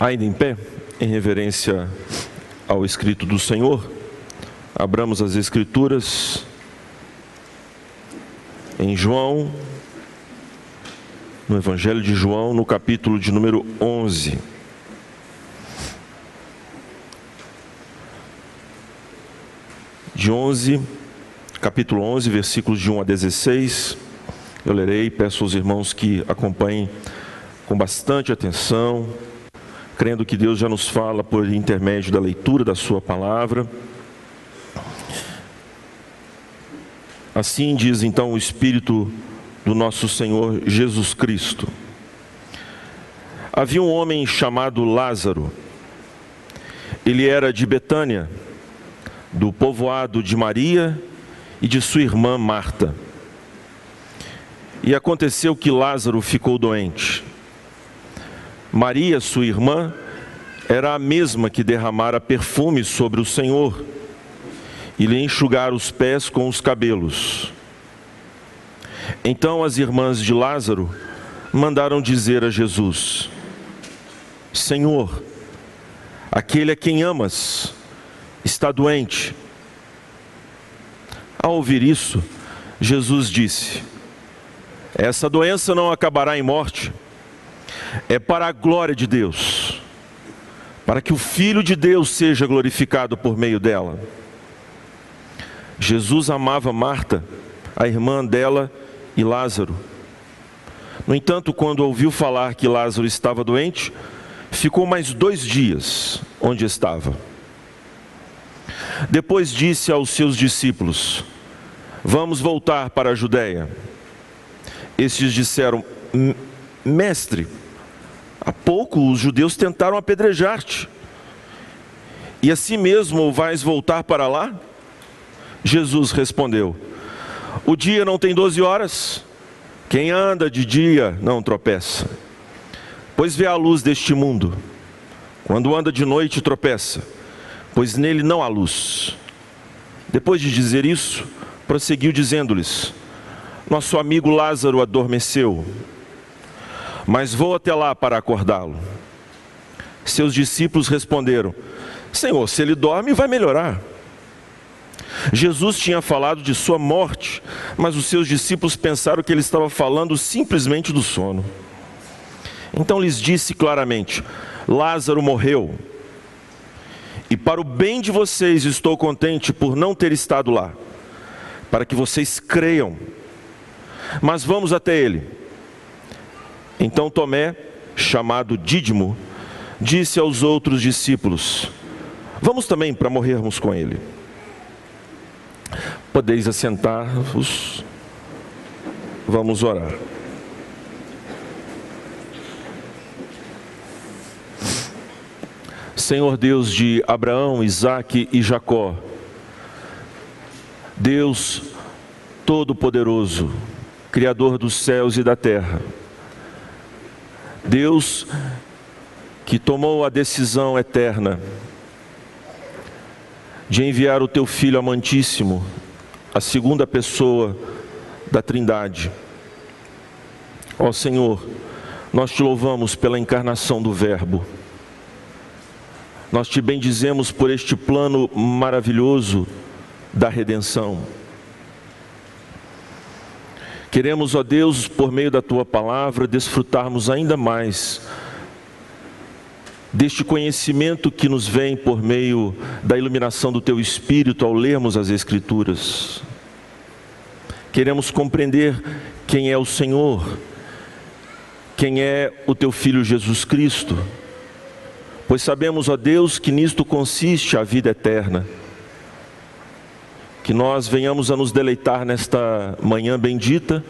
Ainda em pé, em reverência ao escrito do Senhor, abramos as Escrituras em João, no Evangelho de João, no capítulo de número 11. De 11, capítulo 11, versículos de 1 a 16. Eu lerei peço aos irmãos que acompanhem com bastante atenção crendo que Deus já nos fala por intermédio da leitura da Sua palavra. Assim diz então o Espírito do nosso Senhor Jesus Cristo. Havia um homem chamado Lázaro. Ele era de Betânia, do povoado de Maria e de sua irmã Marta. E aconteceu que Lázaro ficou doente. Maria, sua irmã, era a mesma que derramara perfume sobre o Senhor e lhe enxugara os pés com os cabelos. Então as irmãs de Lázaro mandaram dizer a Jesus: Senhor, aquele a quem amas está doente. Ao ouvir isso, Jesus disse: Essa doença não acabará em morte é para a glória de Deus, para que o Filho de Deus seja glorificado por meio dela. Jesus amava Marta, a irmã dela e Lázaro. No entanto, quando ouviu falar que Lázaro estava doente, ficou mais dois dias onde estava. Depois disse aos seus discípulos: Vamos voltar para a Judéia. Estes disseram: Mestre, Há pouco os judeus tentaram apedrejar-te. E assim mesmo vais voltar para lá? Jesus respondeu: O dia não tem doze horas. Quem anda de dia não tropeça. Pois vê a luz deste mundo. Quando anda de noite tropeça, pois nele não há luz. Depois de dizer isso, prosseguiu dizendo-lhes: Nosso amigo Lázaro adormeceu mas vou até lá para acordá-lo. Seus discípulos responderam: Senhor, se ele dorme, vai melhorar. Jesus tinha falado de sua morte, mas os seus discípulos pensaram que ele estava falando simplesmente do sono. Então lhes disse claramente: Lázaro morreu. E para o bem de vocês estou contente por não ter estado lá, para que vocês creiam. Mas vamos até ele. Então Tomé, chamado Dídimo, disse aos outros discípulos: Vamos também para morrermos com ele. Podeis assentar-vos, vamos orar. Senhor Deus de Abraão, Isaque e Jacó, Deus Todo-Poderoso, Criador dos céus e da terra, Deus que tomou a decisão eterna de enviar o teu Filho amantíssimo, a segunda pessoa da Trindade. Ó Senhor, nós te louvamos pela encarnação do Verbo. Nós te bendizemos por este plano maravilhoso da redenção. Queremos, ó Deus, por meio da tua palavra, desfrutarmos ainda mais deste conhecimento que nos vem por meio da iluminação do teu espírito ao lermos as Escrituras. Queremos compreender quem é o Senhor, quem é o teu filho Jesus Cristo, pois sabemos, ó Deus, que nisto consiste a vida eterna que nós venhamos a nos deleitar nesta manhã bendita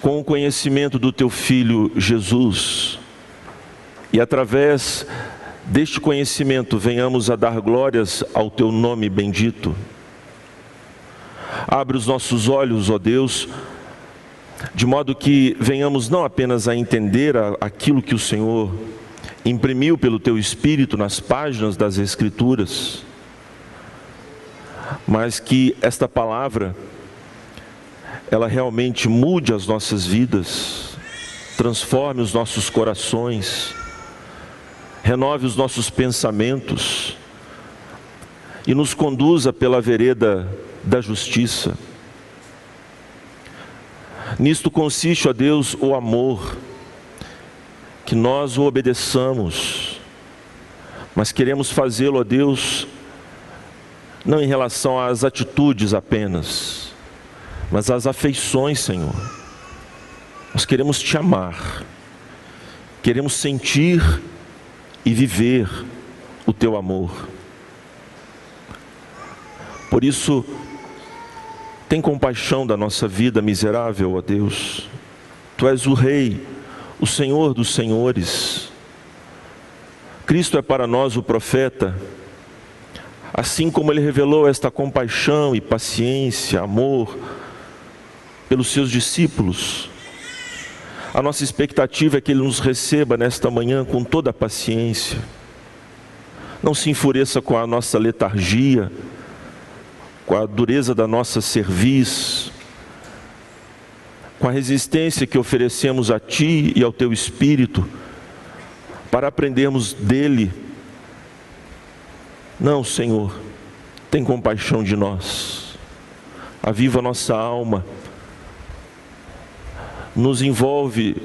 com o conhecimento do teu filho Jesus. E através deste conhecimento venhamos a dar glórias ao teu nome bendito. Abre os nossos olhos, ó Deus, de modo que venhamos não apenas a entender aquilo que o Senhor imprimiu pelo teu espírito nas páginas das Escrituras, mas que esta palavra ela realmente mude as nossas vidas, transforme os nossos corações, renove os nossos pensamentos e nos conduza pela vereda da justiça. Nisto consiste, ó Deus, o amor, que nós o obedeçamos, mas queremos fazê-lo, ó Deus, não em relação às atitudes apenas, mas às afeições, Senhor. Nós queremos te amar, queremos sentir e viver o teu amor. Por isso, tem compaixão da nossa vida miserável, ó Deus. Tu és o Rei, o Senhor dos Senhores. Cristo é para nós o profeta, assim como ele revelou esta compaixão e paciência, amor pelos seus discípulos. A nossa expectativa é que ele nos receba nesta manhã com toda a paciência. Não se enfureça com a nossa letargia, com a dureza da nossa cerviz, com a resistência que oferecemos a Ti e ao Teu Espírito, para aprendermos dele. Não, Senhor, tem compaixão de nós, aviva nossa alma, nos envolve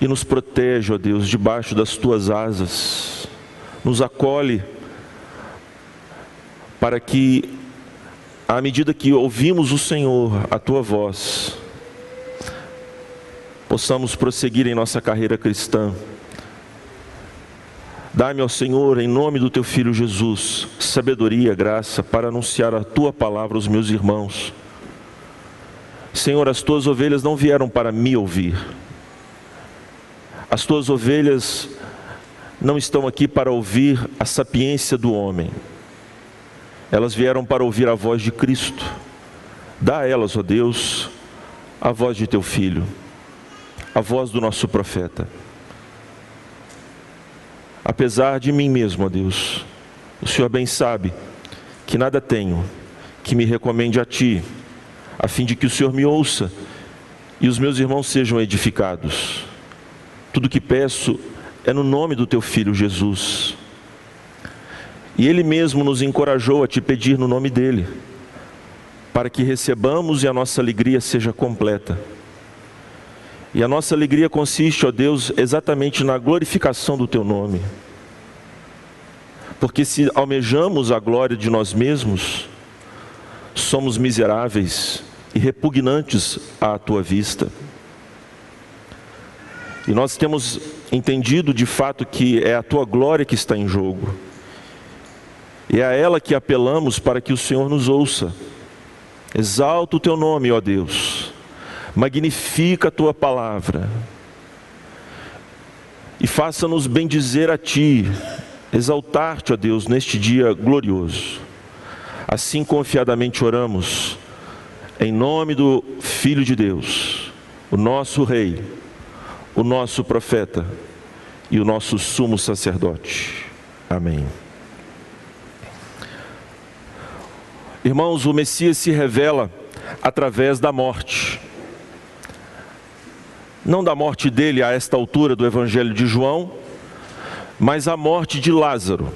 e nos protege, ó Deus, debaixo das Tuas asas, nos acolhe, para que à medida que ouvimos o Senhor, a tua voz, possamos prosseguir em nossa carreira cristã. Dá-me, ó Senhor, em nome do teu filho Jesus, sabedoria, graça para anunciar a tua palavra aos meus irmãos. Senhor, as tuas ovelhas não vieram para me ouvir. As tuas ovelhas não estão aqui para ouvir a sapiência do homem elas vieram para ouvir a voz de Cristo. Dá a elas, ó Deus, a voz de teu filho, a voz do nosso profeta. Apesar de mim mesmo, ó Deus, o Senhor bem sabe que nada tenho que me recomende a ti, a fim de que o Senhor me ouça e os meus irmãos sejam edificados. Tudo que peço é no nome do teu filho Jesus e Ele mesmo nos encorajou a te pedir no nome dEle, para que recebamos e a nossa alegria seja completa. E a nossa alegria consiste, ó Deus, exatamente na glorificação do Teu nome. Porque se almejamos a glória de nós mesmos, somos miseráveis e repugnantes à Tua vista. E nós temos entendido de fato que é a Tua glória que está em jogo. E é a ela que apelamos para que o Senhor nos ouça. Exalta o teu nome, ó Deus. Magnifica a tua palavra. E faça-nos bendizer a ti, exaltar-te, ó Deus, neste dia glorioso. Assim confiadamente oramos, em nome do Filho de Deus, o nosso Rei, o nosso profeta e o nosso sumo sacerdote. Amém. Irmãos, o Messias se revela através da morte. Não da morte dele a esta altura do Evangelho de João, mas a morte de Lázaro.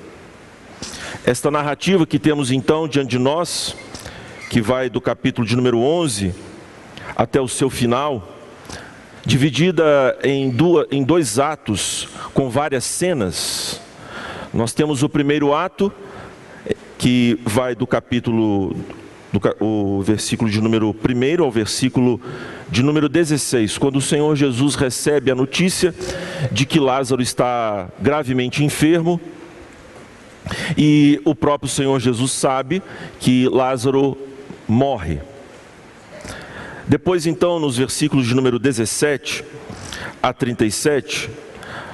Esta narrativa que temos então diante de nós, que vai do capítulo de número 11 até o seu final, dividida em, duas, em dois atos com várias cenas. Nós temos o primeiro ato, que vai do capítulo, o versículo de número 1 ao versículo de número 16, quando o Senhor Jesus recebe a notícia de que Lázaro está gravemente enfermo, e o próprio Senhor Jesus sabe que Lázaro morre. Depois, então, nos versículos de número 17 a 37,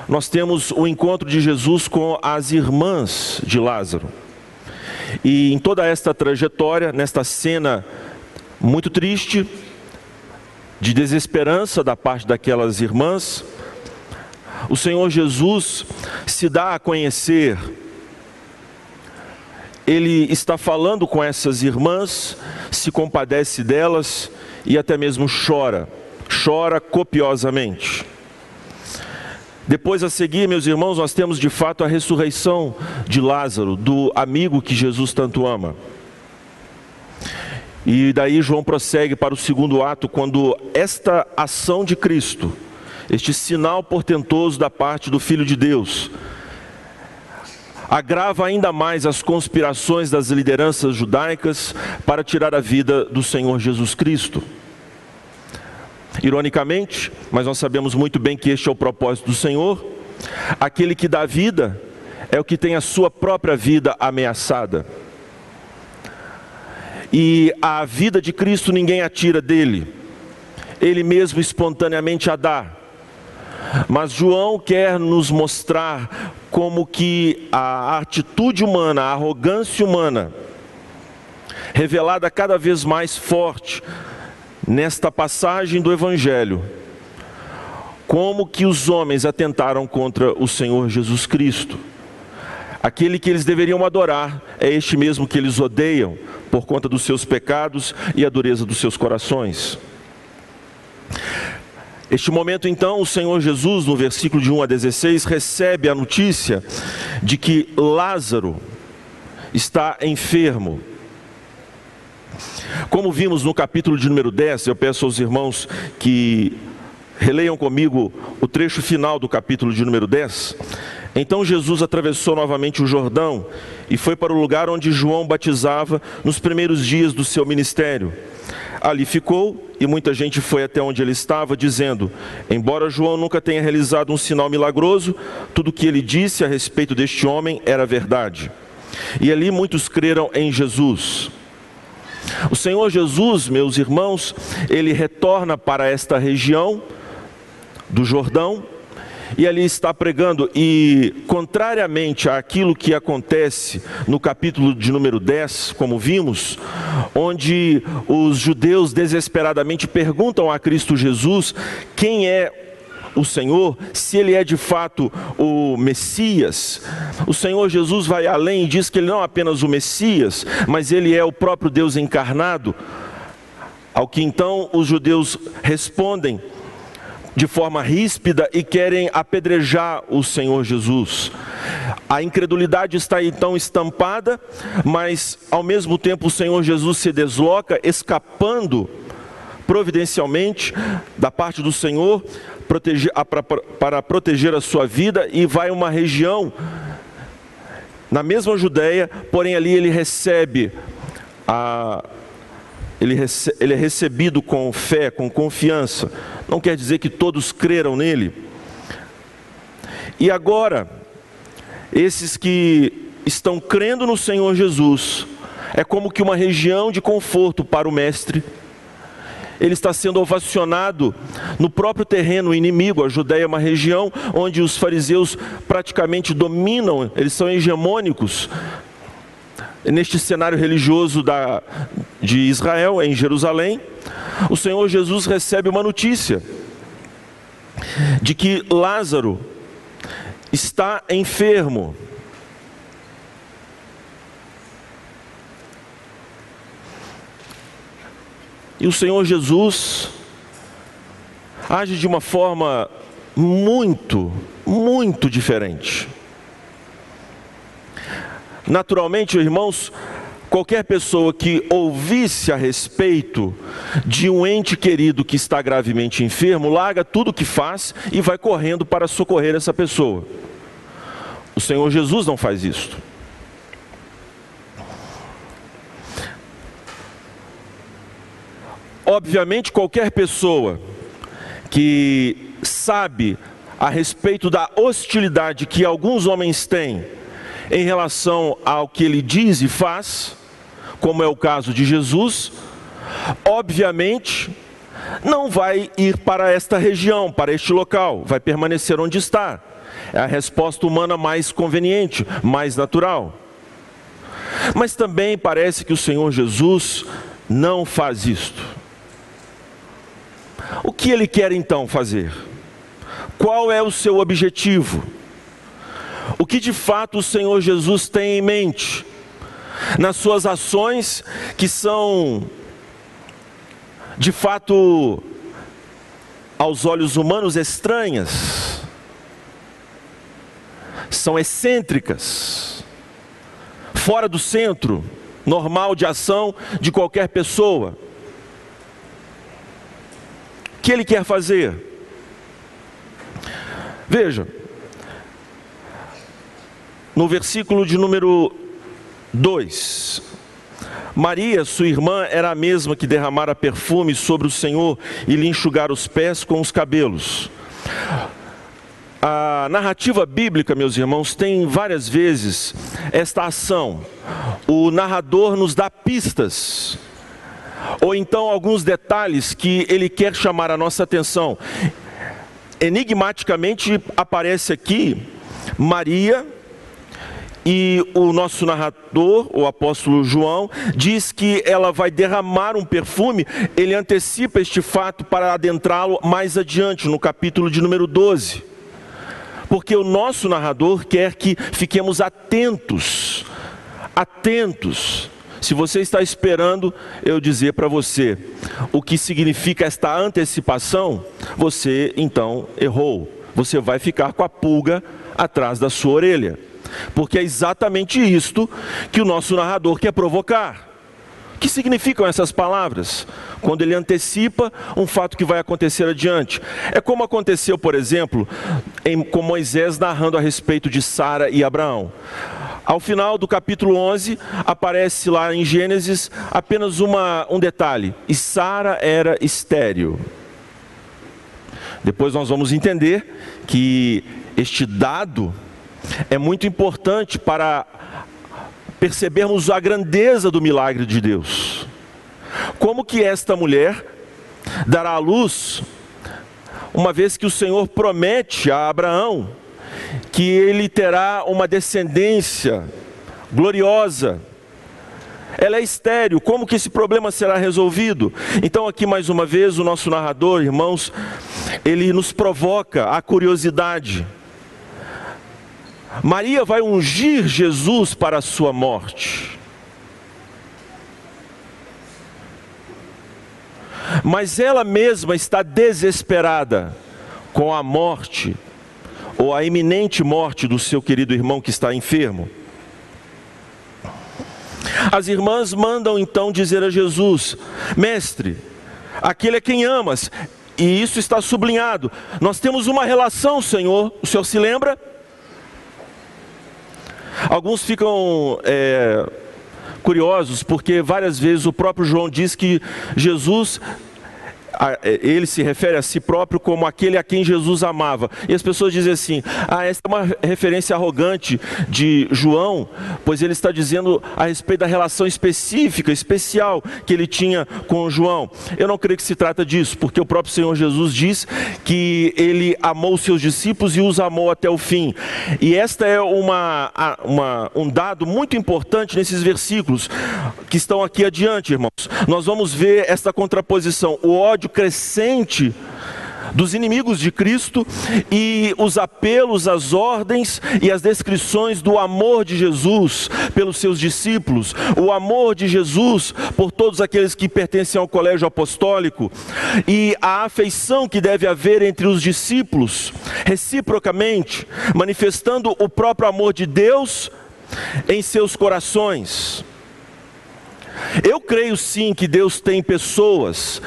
nós temos o encontro de Jesus com as irmãs de Lázaro. E em toda esta trajetória, nesta cena muito triste, de desesperança da parte daquelas irmãs, o Senhor Jesus se dá a conhecer. Ele está falando com essas irmãs, se compadece delas e até mesmo chora, chora copiosamente. Depois a seguir, meus irmãos, nós temos de fato a ressurreição de Lázaro, do amigo que Jesus tanto ama. E daí João prossegue para o segundo ato, quando esta ação de Cristo, este sinal portentoso da parte do Filho de Deus, agrava ainda mais as conspirações das lideranças judaicas para tirar a vida do Senhor Jesus Cristo. Ironicamente, mas nós sabemos muito bem que este é o propósito do Senhor, aquele que dá vida é o que tem a sua própria vida ameaçada. E a vida de Cristo ninguém atira dele, ele mesmo espontaneamente a dá. Mas João quer nos mostrar como que a atitude humana, a arrogância humana, revelada cada vez mais forte nesta passagem do Evangelho, como que os homens atentaram contra o Senhor Jesus Cristo. Aquele que eles deveriam adorar é este mesmo que eles odeiam por conta dos seus pecados e a dureza dos seus corações. Este momento, então, o Senhor Jesus, no versículo de 1 a 16, recebe a notícia de que Lázaro está enfermo. Como vimos no capítulo de número 10, eu peço aos irmãos que releiam comigo o trecho final do capítulo de número 10. Então Jesus atravessou novamente o Jordão e foi para o lugar onde João batizava nos primeiros dias do seu ministério. Ali ficou e muita gente foi até onde ele estava, dizendo: Embora João nunca tenha realizado um sinal milagroso, tudo o que ele disse a respeito deste homem era verdade. E ali muitos creram em Jesus. O Senhor Jesus, meus irmãos, ele retorna para esta região do Jordão e ali está pregando, e contrariamente àquilo que acontece no capítulo de número 10, como vimos, onde os judeus desesperadamente perguntam a Cristo Jesus quem é o Senhor, se ele é de fato o Messias. O Senhor Jesus vai além e diz que ele não é apenas o Messias, mas ele é o próprio Deus encarnado. Ao que então os judeus respondem de forma ríspida e querem apedrejar o Senhor Jesus. A incredulidade está então estampada, mas ao mesmo tempo o Senhor Jesus se desloca, escapando providencialmente da parte do Senhor proteger, para proteger a sua vida e vai a uma região na mesma Judéia, porém ali ele recebe a ele, ele é recebido com fé, com confiança. Não quer dizer que todos creram nele. E agora, esses que estão crendo no Senhor Jesus, é como que uma região de conforto para o Mestre ele está sendo ovacionado no próprio terreno inimigo. A Judéia é uma região onde os fariseus praticamente dominam, eles são hegemônicos. Neste cenário religioso da, de Israel, em Jerusalém, o Senhor Jesus recebe uma notícia de que Lázaro está enfermo. E o Senhor Jesus age de uma forma muito, muito diferente. Naturalmente, irmãos, qualquer pessoa que ouvisse a respeito de um ente querido que está gravemente enfermo, larga tudo o que faz e vai correndo para socorrer essa pessoa. O Senhor Jesus não faz isso. Obviamente, qualquer pessoa que sabe a respeito da hostilidade que alguns homens têm em relação ao que ele diz e faz, como é o caso de Jesus, obviamente não vai ir para esta região, para este local, vai permanecer onde está. É a resposta humana mais conveniente, mais natural. Mas também parece que o Senhor Jesus não faz isto. O que ele quer então fazer? Qual é o seu objetivo? O que de fato o Senhor Jesus tem em mente? Nas suas ações que são, de fato, aos olhos humanos estranhas. são excêntricas, fora do centro normal de ação de qualquer pessoa. Que ele quer fazer? Veja, no versículo de número 2, Maria, sua irmã, era a mesma que derramara perfume sobre o Senhor e lhe enxugara os pés com os cabelos. A narrativa bíblica, meus irmãos, tem várias vezes esta ação. O narrador nos dá pistas, ou então alguns detalhes que ele quer chamar a nossa atenção. Enigmaticamente aparece aqui Maria, e o nosso narrador, o apóstolo João, diz que ela vai derramar um perfume, ele antecipa este fato para adentrá-lo mais adiante, no capítulo de número 12. Porque o nosso narrador quer que fiquemos atentos, atentos. Se você está esperando eu dizer para você o que significa esta antecipação, você então errou. Você vai ficar com a pulga atrás da sua orelha porque é exatamente isto que o nosso narrador quer provocar. O que significam essas palavras? Quando ele antecipa um fato que vai acontecer adiante. É como aconteceu, por exemplo, em, com Moisés narrando a respeito de Sara e Abraão. Ao final do capítulo 11, aparece lá em Gênesis apenas uma, um detalhe: e Sara era estéril. Depois nós vamos entender que este dado é muito importante para percebermos a grandeza do milagre de Deus. Como que esta mulher dará à luz, uma vez que o Senhor promete a Abraão que ele terá uma descendência gloriosa. Ela é estéril, como que esse problema será resolvido? Então, aqui mais uma vez, o nosso narrador, irmãos, ele nos provoca a curiosidade Maria vai ungir Jesus para a sua morte. Mas ela mesma está desesperada com a morte, ou a iminente morte do seu querido irmão que está enfermo. As irmãs mandam então dizer a Jesus: Mestre, aquele é quem amas, e isso está sublinhado. Nós temos uma relação, Senhor, o Senhor se lembra? Alguns ficam é, curiosos porque várias vezes o próprio João diz que Jesus é, ele se refere a si próprio como aquele a quem Jesus amava. E as pessoas dizem assim: ah, essa é uma referência arrogante de João, pois ele está dizendo a respeito da relação específica, especial que ele tinha com João. Eu não creio que se trata disso, porque o próprio Senhor Jesus diz que ele amou os seus discípulos e os amou até o fim. E esta é uma, uma, um dado muito importante nesses versículos que estão aqui adiante, irmãos. Nós vamos ver esta contraposição, o ódio crescente dos inimigos de Cristo e os apelos, as ordens e as descrições do amor de Jesus pelos seus discípulos, o amor de Jesus por todos aqueles que pertencem ao colégio apostólico e a afeição que deve haver entre os discípulos, reciprocamente, manifestando o próprio amor de Deus em seus corações. Eu creio sim que Deus tem pessoas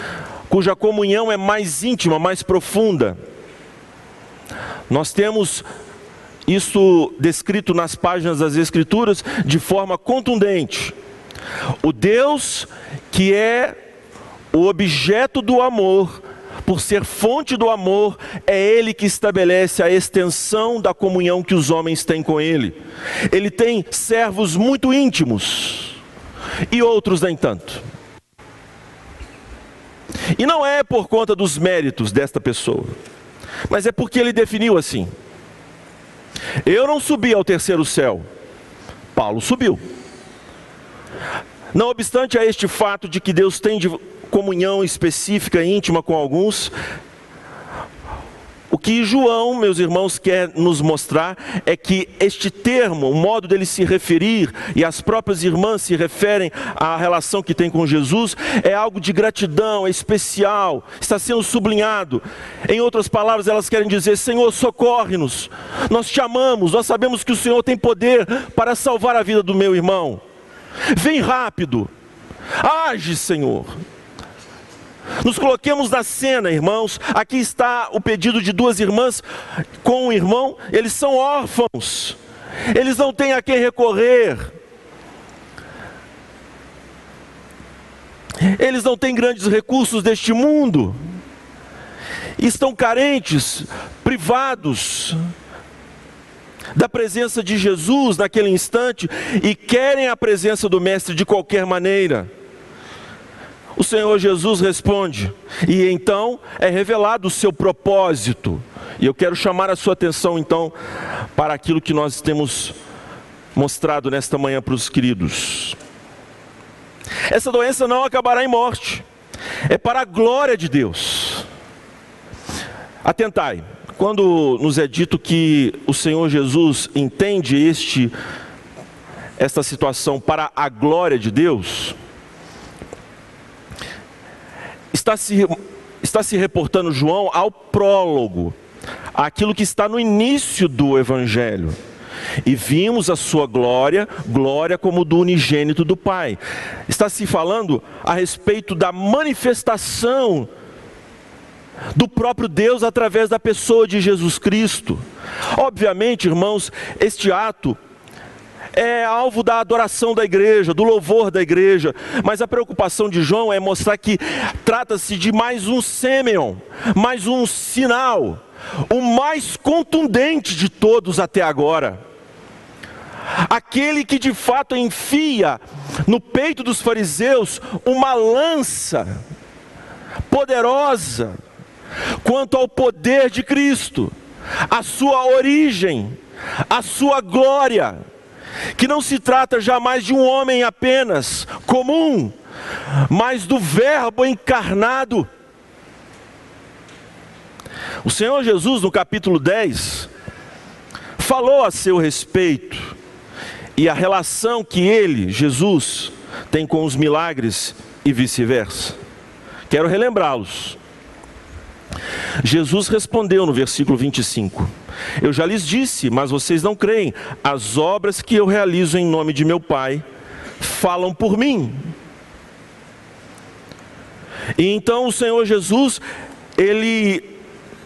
cuja comunhão é mais íntima, mais profunda. Nós temos isso descrito nas páginas das Escrituras de forma contundente. O Deus que é o objeto do amor, por ser fonte do amor, é Ele que estabelece a extensão da comunhão que os homens têm com Ele. Ele tem servos muito íntimos e outros nem tanto. E não é por conta dos méritos desta pessoa, mas é porque ele definiu assim: Eu não subi ao terceiro céu, Paulo subiu. Não obstante a este fato de que Deus tem comunhão específica, íntima com alguns, o que João, meus irmãos, quer nos mostrar é que este termo, o modo dele se referir, e as próprias irmãs se referem à relação que tem com Jesus, é algo de gratidão, é especial, está sendo sublinhado. Em outras palavras, elas querem dizer: Senhor, socorre-nos, nós te amamos, nós sabemos que o Senhor tem poder para salvar a vida do meu irmão. Vem rápido, age, Senhor. Nos coloquemos na cena, irmãos. Aqui está o pedido de duas irmãs com um irmão. Eles são órfãos. Eles não têm a quem recorrer. Eles não têm grandes recursos deste mundo. Estão carentes, privados da presença de Jesus naquele instante e querem a presença do Mestre de qualquer maneira. O Senhor Jesus responde, e então é revelado o seu propósito. E eu quero chamar a sua atenção então para aquilo que nós temos mostrado nesta manhã para os queridos. Essa doença não acabará em morte, é para a glória de Deus. Atentai, quando nos é dito que o Senhor Jesus entende este esta situação para a glória de Deus, está se, está se reportando João ao prólogo, aquilo que está no início do Evangelho. E vimos a sua glória, glória como do unigênito do Pai. Está se falando a respeito da manifestação do próprio Deus através da pessoa de Jesus Cristo. Obviamente, irmãos, este ato é alvo da adoração da igreja, do louvor da igreja, mas a preocupação de João é mostrar que trata-se de mais um sêmeon, mais um sinal, o mais contundente de todos até agora. Aquele que de fato enfia no peito dos fariseus uma lança poderosa quanto ao poder de Cristo, a sua origem, a sua glória que não se trata jamais de um homem apenas comum, mas do Verbo encarnado. O Senhor Jesus, no capítulo 10, falou a seu respeito e a relação que ele, Jesus, tem com os milagres e vice-versa. Quero relembrá-los. Jesus respondeu no versículo 25: Eu já lhes disse, mas vocês não creem. As obras que eu realizo em nome de meu Pai falam por mim. E então o Senhor Jesus, ele,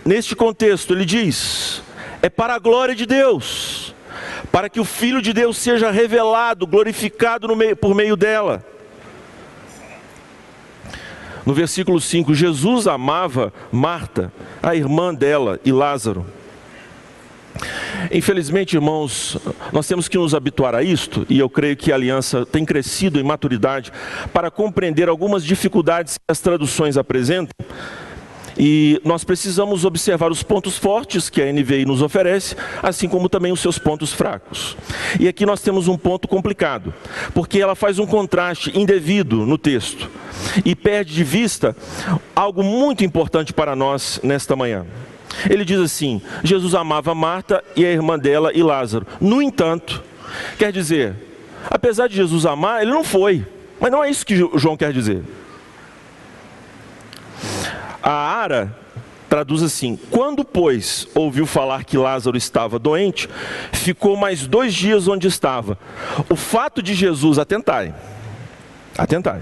neste contexto, ele diz: é para a glória de Deus, para que o Filho de Deus seja revelado, glorificado meio, por meio dela. No versículo 5, Jesus amava Marta, a irmã dela, e Lázaro. Infelizmente, irmãos, nós temos que nos habituar a isto, e eu creio que a aliança tem crescido em maturidade para compreender algumas dificuldades que as traduções apresentam e nós precisamos observar os pontos fortes que a NVI nos oferece, assim como também os seus pontos fracos. E aqui nós temos um ponto complicado, porque ela faz um contraste indevido no texto e perde de vista algo muito importante para nós nesta manhã. Ele diz assim: Jesus amava Marta e a irmã dela e Lázaro. No entanto, quer dizer, apesar de Jesus amar, ele não foi. Mas não é isso que João quer dizer. A Ara traduz assim: Quando, pois, ouviu falar que Lázaro estava doente, ficou mais dois dias onde estava. O fato de Jesus, atentai, atentai,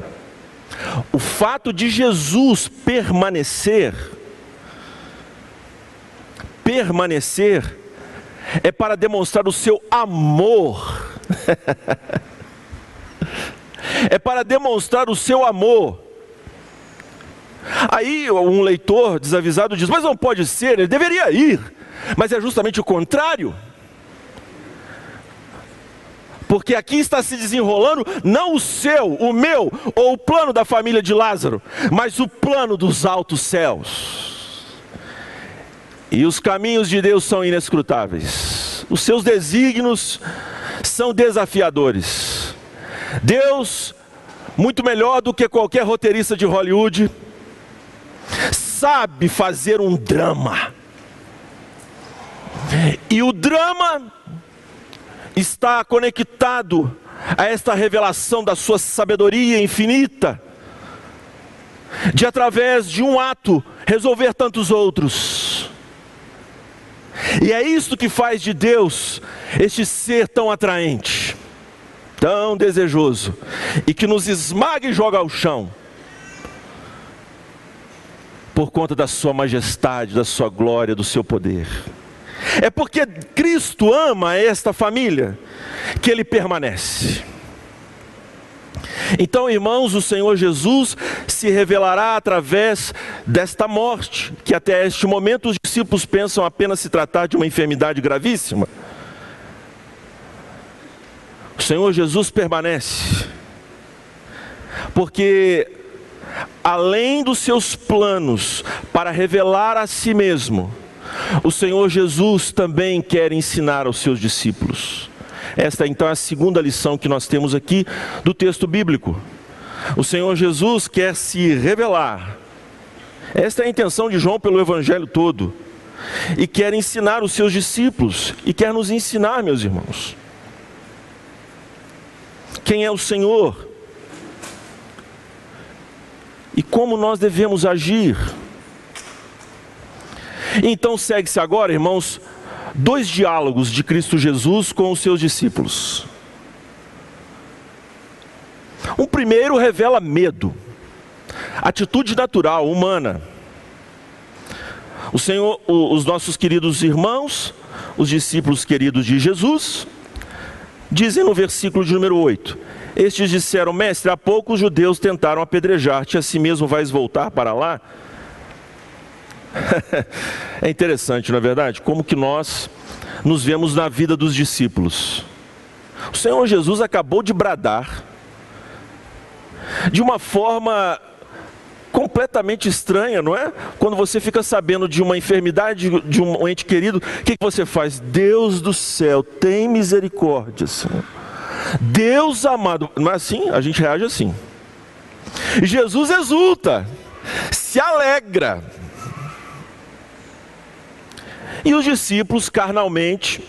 o fato de Jesus permanecer, permanecer, é para demonstrar o seu amor, é para demonstrar o seu amor Aí um leitor desavisado diz: Mas não pode ser, ele deveria ir. Mas é justamente o contrário. Porque aqui está se desenrolando não o seu, o meu, ou o plano da família de Lázaro, mas o plano dos altos céus. E os caminhos de Deus são inescrutáveis, os seus desígnios são desafiadores. Deus, muito melhor do que qualquer roteirista de Hollywood, sabe fazer um drama. E o drama está conectado a esta revelação da sua sabedoria infinita, de através de um ato resolver tantos outros. E é isso que faz de Deus este ser tão atraente, tão desejoso, e que nos esmaga e joga ao chão, por conta da Sua majestade, da Sua glória, do seu poder. É porque Cristo ama esta família que ele permanece. Então, irmãos, o Senhor Jesus se revelará através desta morte, que até este momento os discípulos pensam apenas se tratar de uma enfermidade gravíssima. O Senhor Jesus permanece, porque além dos seus planos para revelar a si mesmo, o Senhor Jesus também quer ensinar aos seus discípulos. Esta então é a segunda lição que nós temos aqui do texto bíblico. O Senhor Jesus quer se revelar. Esta é a intenção de João pelo evangelho todo. E quer ensinar os seus discípulos e quer nos ensinar, meus irmãos. Quem é o Senhor? E como nós devemos agir? Então segue-se agora, irmãos, dois diálogos de Cristo Jesus com os seus discípulos. Um primeiro revela medo, atitude natural, humana. O Senhor, os nossos queridos irmãos, os discípulos queridos de Jesus, dizem no versículo de número 8: Estes disseram, mestre, há pouco os judeus tentaram apedrejar-te, assim mesmo vais voltar para lá? é interessante, não é verdade? Como que nós nos vemos na vida dos discípulos. O Senhor Jesus acabou de bradar de uma forma completamente estranha, não é? Quando você fica sabendo de uma enfermidade de um ente querido, o que, que você faz? Deus do céu, tem misericórdia, Senhor. Deus amado, não é assim? A gente reage assim. Jesus exulta, se alegra. E os discípulos, carnalmente,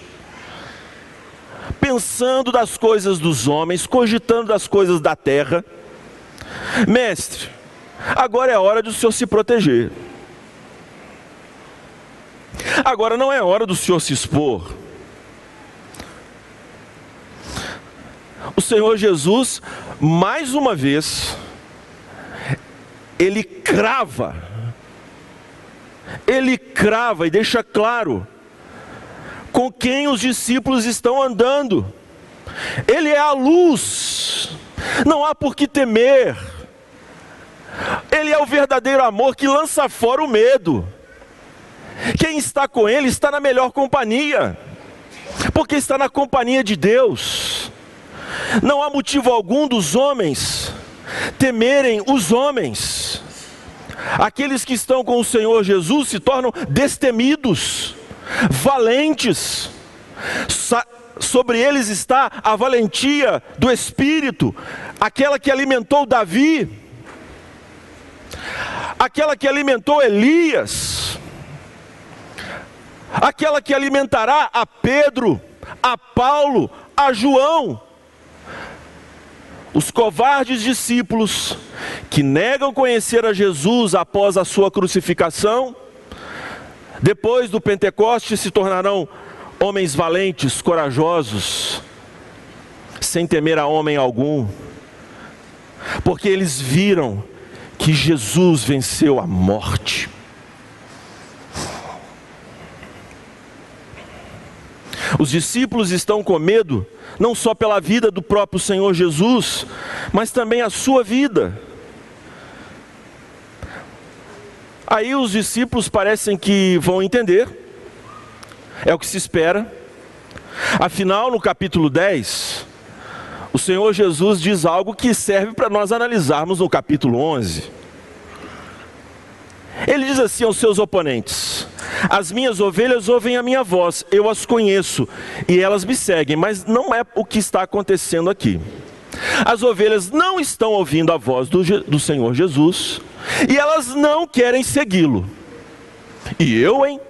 pensando das coisas dos homens, cogitando das coisas da terra, mestre, agora é hora do senhor se proteger. Agora não é hora do senhor se expor. O Senhor Jesus, mais uma vez, ele crava ele crava e deixa claro com quem os discípulos estão andando. Ele é a luz, não há por que temer. Ele é o verdadeiro amor que lança fora o medo. Quem está com Ele está na melhor companhia, porque está na companhia de Deus. Não há motivo algum dos homens temerem os homens. Aqueles que estão com o Senhor Jesus se tornam destemidos, valentes. sobre eles está a valentia do Espírito, aquela que alimentou Davi, aquela que alimentou Elias, aquela que alimentará a Pedro, a Paulo, a João, os covardes discípulos que negam conhecer a Jesus após a sua crucificação, depois do Pentecoste se tornarão homens valentes, corajosos, sem temer a homem algum, porque eles viram que Jesus venceu a morte. Os discípulos estão com medo, não só pela vida do próprio Senhor Jesus, mas também a sua vida. Aí os discípulos parecem que vão entender, é o que se espera. Afinal, no capítulo 10, o Senhor Jesus diz algo que serve para nós analisarmos no capítulo 11. Ele diz assim aos seus oponentes: As minhas ovelhas ouvem a minha voz, eu as conheço e elas me seguem, mas não é o que está acontecendo aqui. As ovelhas não estão ouvindo a voz do, do Senhor Jesus e elas não querem segui-lo. E eu, hein?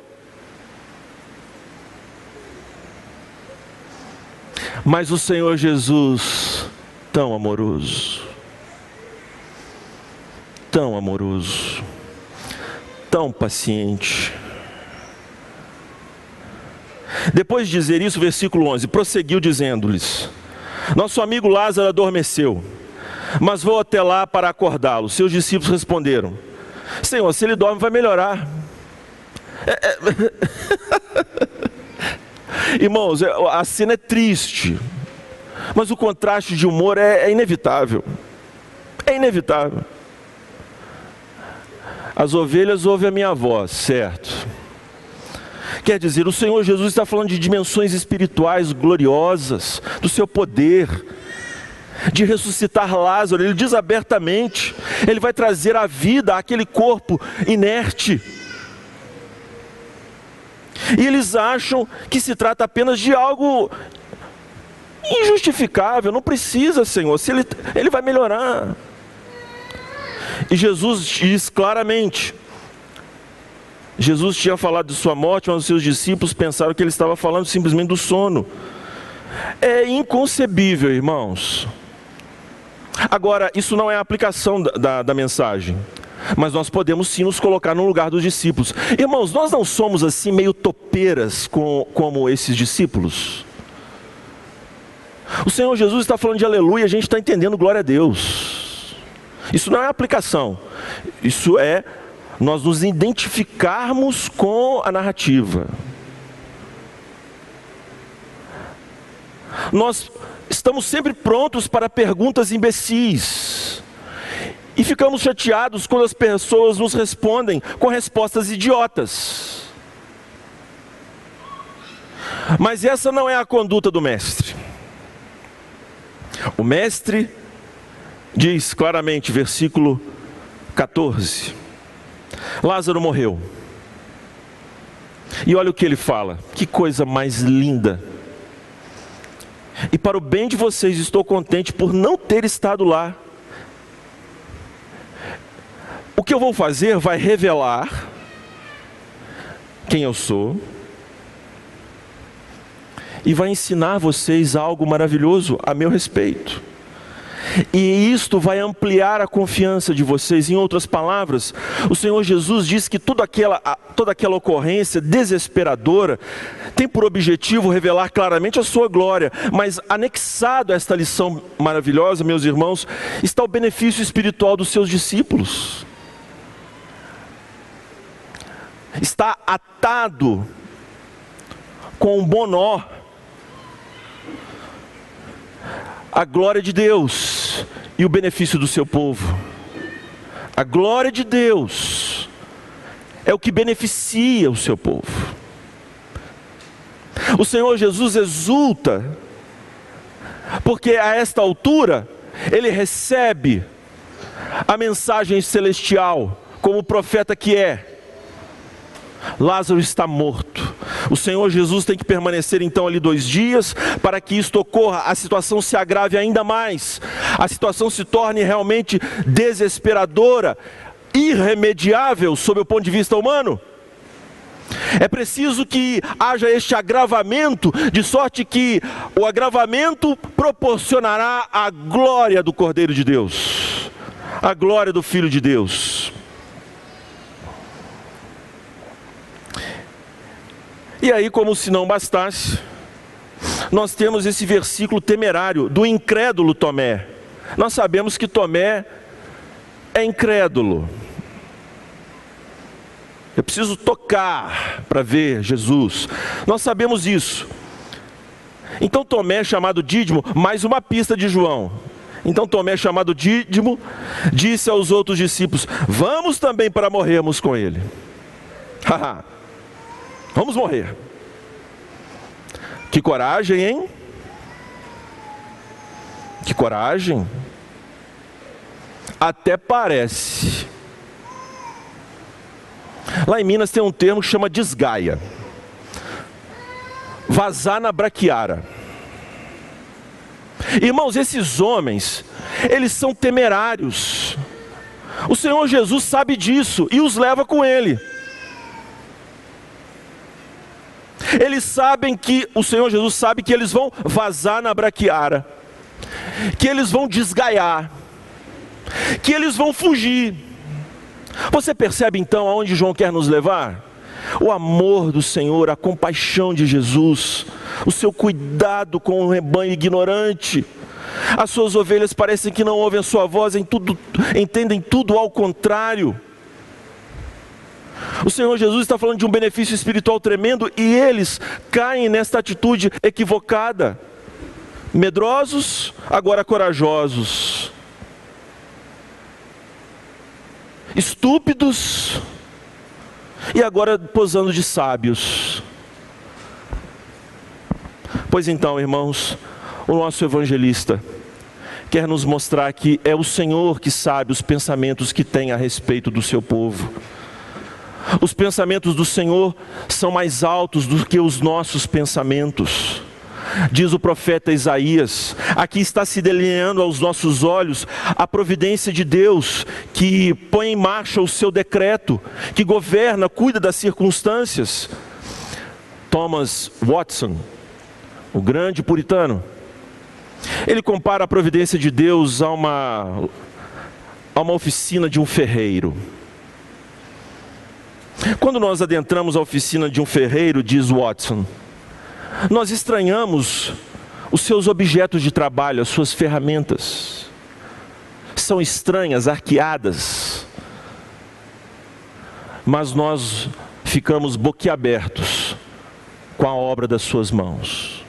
Mas o Senhor Jesus, tão amoroso, tão amoroso, tão paciente. Depois de dizer isso, versículo 11, prosseguiu dizendo-lhes: Nosso amigo Lázaro adormeceu, mas vou até lá para acordá-lo. Seus discípulos responderam: Senhor, se ele dorme, vai melhorar. É, é... Irmãos, é, a cena é triste, mas o contraste de humor é, é inevitável. É inevitável. As ovelhas ouvem a minha voz, certo? Quer dizer, o Senhor Jesus está falando de dimensões espirituais gloriosas, do seu poder, de ressuscitar Lázaro. Ele diz abertamente: Ele vai trazer a vida àquele corpo inerte. E eles acham que se trata apenas de algo injustificável, não precisa, Senhor, se ele, ele vai melhorar. E Jesus diz claramente: Jesus tinha falado de sua morte, mas os seus discípulos pensaram que ele estava falando simplesmente do sono. É inconcebível, irmãos. Agora, isso não é a aplicação da, da, da mensagem mas nós podemos sim nos colocar no lugar dos discípulos. Irmãos, nós não somos assim meio topeiras com, como esses discípulos. O Senhor Jesus está falando de aleluia, a gente está entendendo glória a Deus. Isso não é aplicação, isso é nós nos identificarmos com a narrativa. Nós estamos sempre prontos para perguntas imbecis. E ficamos chateados quando as pessoas nos respondem com respostas idiotas. Mas essa não é a conduta do mestre. O mestre diz claramente, versículo 14: Lázaro morreu. E olha o que ele fala, que coisa mais linda. E para o bem de vocês, estou contente por não ter estado lá o que eu vou fazer vai revelar quem eu sou e vai ensinar vocês algo maravilhoso a meu respeito. E isto vai ampliar a confiança de vocês. Em outras palavras, o Senhor Jesus diz que toda aquela, toda aquela ocorrência desesperadora tem por objetivo revelar claramente a sua glória, mas anexado a esta lição maravilhosa, meus irmãos, está o benefício espiritual dos seus discípulos. Está atado com um bom nó a glória de Deus e o benefício do seu povo. A glória de Deus é o que beneficia o seu povo. O Senhor Jesus exulta, porque a esta altura ele recebe a mensagem celestial, como profeta que é Lázaro está morto. O Senhor Jesus tem que permanecer então ali dois dias para que isto ocorra, a situação se agrave ainda mais, a situação se torne realmente desesperadora, irremediável sob o ponto de vista humano. É preciso que haja este agravamento, de sorte que o agravamento proporcionará a glória do Cordeiro de Deus, a glória do Filho de Deus. E aí, como se não bastasse, nós temos esse versículo temerário do incrédulo Tomé. Nós sabemos que Tomé é incrédulo. Eu preciso tocar para ver Jesus. Nós sabemos isso. Então Tomé, chamado Dídimo, mais uma pista de João. Então Tomé, chamado Dídimo, disse aos outros discípulos: Vamos também para morrermos com ele. Haha. Vamos morrer. Que coragem, hein? Que coragem. Até parece. Lá em Minas tem um termo que chama desgaia. Vazar na braquiara. Irmãos, esses homens, eles são temerários. O Senhor Jesus sabe disso e os leva com ele. Eles sabem que, o Senhor Jesus sabe que eles vão vazar na braquiara, que eles vão desgaiar, que eles vão fugir. Você percebe então aonde João quer nos levar? O amor do Senhor, a compaixão de Jesus, o seu cuidado com o rebanho ignorante. As suas ovelhas parecem que não ouvem a sua voz, em tudo, entendem tudo ao contrário. O Senhor Jesus está falando de um benefício espiritual tremendo e eles caem nesta atitude equivocada. Medrosos, agora corajosos. Estúpidos, e agora posando de sábios. Pois então, irmãos, o nosso evangelista quer nos mostrar que é o Senhor que sabe os pensamentos que tem a respeito do seu povo. Os pensamentos do Senhor são mais altos do que os nossos pensamentos. Diz o profeta Isaías, aqui está se delineando aos nossos olhos a providência de Deus, que põe em marcha o seu decreto, que governa, cuida das circunstâncias. Thomas Watson, o grande puritano, ele compara a providência de Deus a uma, a uma oficina de um ferreiro. Quando nós adentramos a oficina de um ferreiro, diz Watson, nós estranhamos os seus objetos de trabalho, as suas ferramentas. São estranhas, arqueadas. Mas nós ficamos boquiabertos com a obra das suas mãos.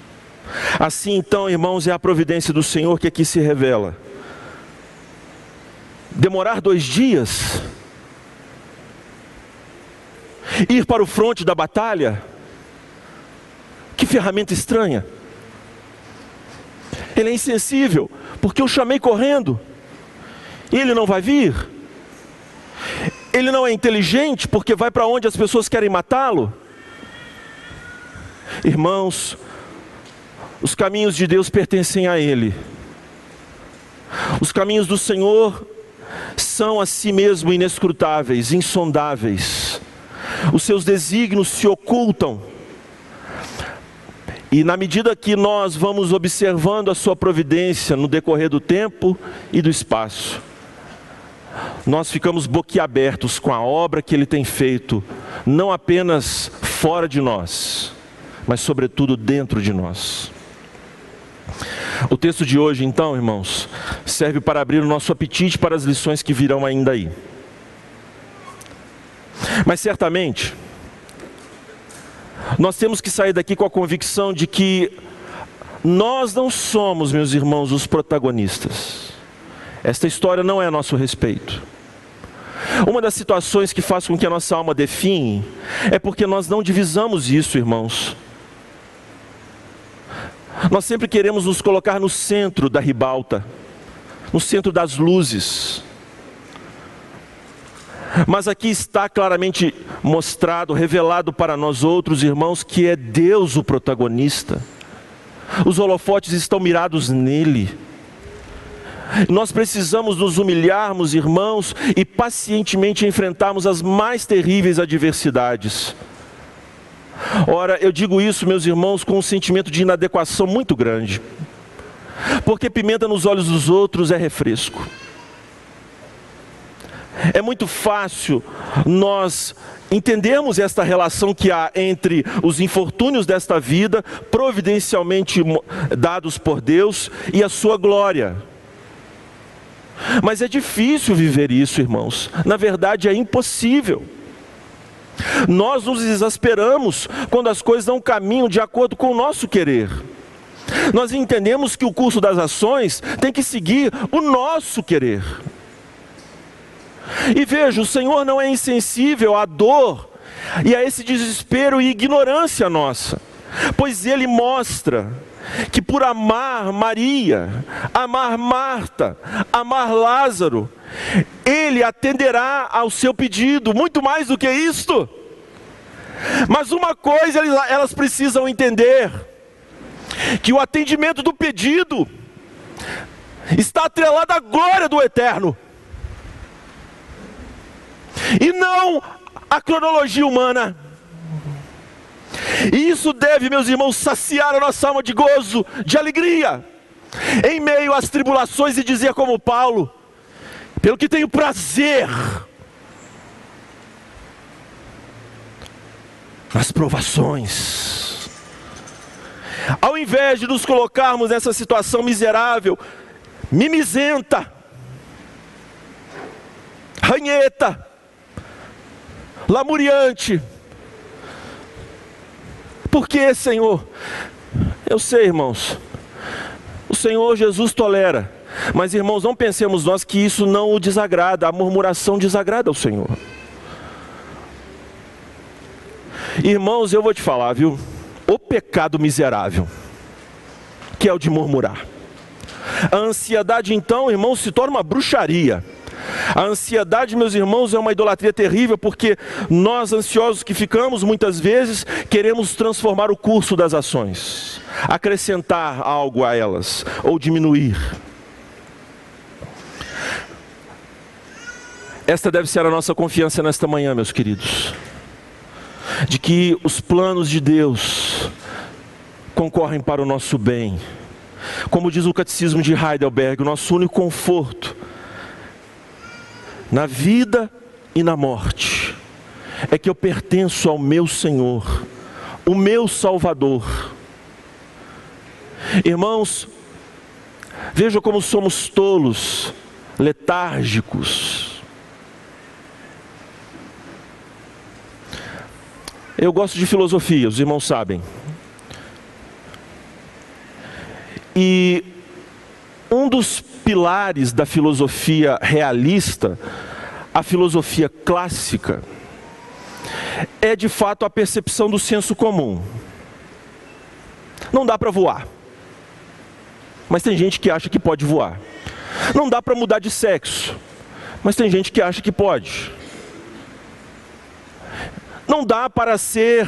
Assim então, irmãos, é a providência do Senhor que aqui se revela. Demorar dois dias, ir para o fronte da batalha, que ferramenta estranha. Ele é insensível, porque eu chamei correndo, e ele não vai vir. Ele não é inteligente, porque vai para onde as pessoas querem matá-lo. Irmãos, os caminhos de Deus pertencem a Ele. Os caminhos do Senhor são a si mesmo inescrutáveis, insondáveis. Os seus desígnios se ocultam. E na medida que nós vamos observando a sua providência no decorrer do tempo e do espaço, nós ficamos boquiabertos com a obra que ele tem feito, não apenas fora de nós, mas sobretudo dentro de nós. O texto de hoje, então, irmãos, serve para abrir o nosso apetite para as lições que virão ainda aí. Mas certamente, nós temos que sair daqui com a convicção de que nós não somos, meus irmãos, os protagonistas. Esta história não é a nosso respeito. Uma das situações que faz com que a nossa alma define é porque nós não divisamos isso, irmãos. Nós sempre queremos nos colocar no centro da ribalta, no centro das luzes. Mas aqui está claramente mostrado, revelado para nós outros irmãos, que é Deus o protagonista. Os holofotes estão mirados nele. Nós precisamos nos humilharmos, irmãos, e pacientemente enfrentarmos as mais terríveis adversidades. Ora, eu digo isso, meus irmãos, com um sentimento de inadequação muito grande. Porque pimenta nos olhos dos outros é refresco. É muito fácil nós entendermos esta relação que há entre os infortúnios desta vida, providencialmente dados por Deus, e a sua glória. Mas é difícil viver isso, irmãos. Na verdade, é impossível. Nós nos exasperamos quando as coisas não caminham de acordo com o nosso querer. Nós entendemos que o curso das ações tem que seguir o nosso querer. E veja, o Senhor não é insensível à dor e a esse desespero e ignorância nossa, pois Ele mostra que por amar Maria, amar Marta, amar Lázaro, Ele atenderá ao seu pedido, muito mais do que isto. Mas uma coisa elas precisam entender: que o atendimento do pedido está atrelado à glória do eterno, e não à cronologia humana. E isso deve, meus irmãos, saciar a nossa alma de gozo, de alegria, em meio às tribulações, e dizer como Paulo: pelo que tenho prazer nas provações. Ao invés de nos colocarmos nessa situação miserável, mimizenta, ranheta, lamuriante. Por que, Senhor? Eu sei, irmãos. O Senhor Jesus tolera. Mas, irmãos, não pensemos nós que isso não o desagrada, a murmuração desagrada ao Senhor. Irmãos, eu vou te falar, viu? O pecado miserável, que é o de murmurar. A ansiedade, então, irmãos, se torna uma bruxaria. A ansiedade, meus irmãos, é uma idolatria terrível, porque nós, ansiosos que ficamos, muitas vezes queremos transformar o curso das ações, acrescentar algo a elas, ou diminuir. Esta deve ser a nossa confiança nesta manhã, meus queridos, de que os planos de Deus concorrem para o nosso bem. Como diz o catecismo de Heidelberg, o nosso único conforto na vida e na morte é que eu pertenço ao meu Senhor, o meu Salvador. Irmãos, vejam como somos tolos, letárgicos, Eu gosto de filosofia, os irmãos sabem. E um dos pilares da filosofia realista, a filosofia clássica, é de fato a percepção do senso comum. Não dá para voar. Mas tem gente que acha que pode voar. Não dá para mudar de sexo. Mas tem gente que acha que pode. Não dá para ser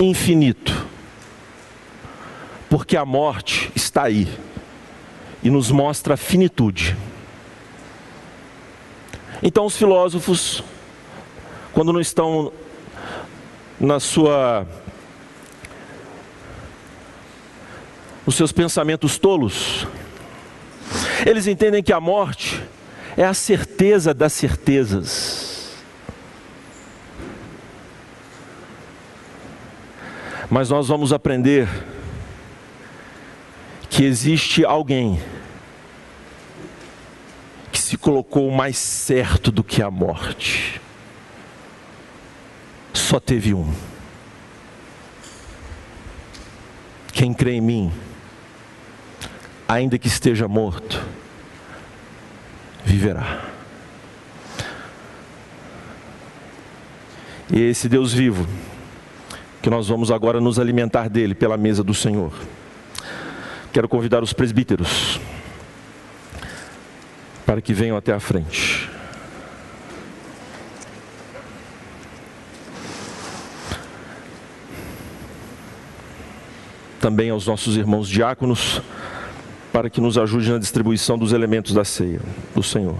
infinito, porque a morte está aí e nos mostra a finitude. Então, os filósofos, quando não estão na sua os seus pensamentos tolos, eles entendem que a morte é a certeza das certezas. Mas nós vamos aprender que existe alguém que se colocou mais certo do que a morte. Só teve um. Quem crê em mim, ainda que esteja morto, viverá. E esse Deus vivo, que nós vamos agora nos alimentar dele pela mesa do Senhor. Quero convidar os presbíteros para que venham até a frente. Também aos nossos irmãos diáconos para que nos ajude na distribuição dos elementos da ceia do Senhor.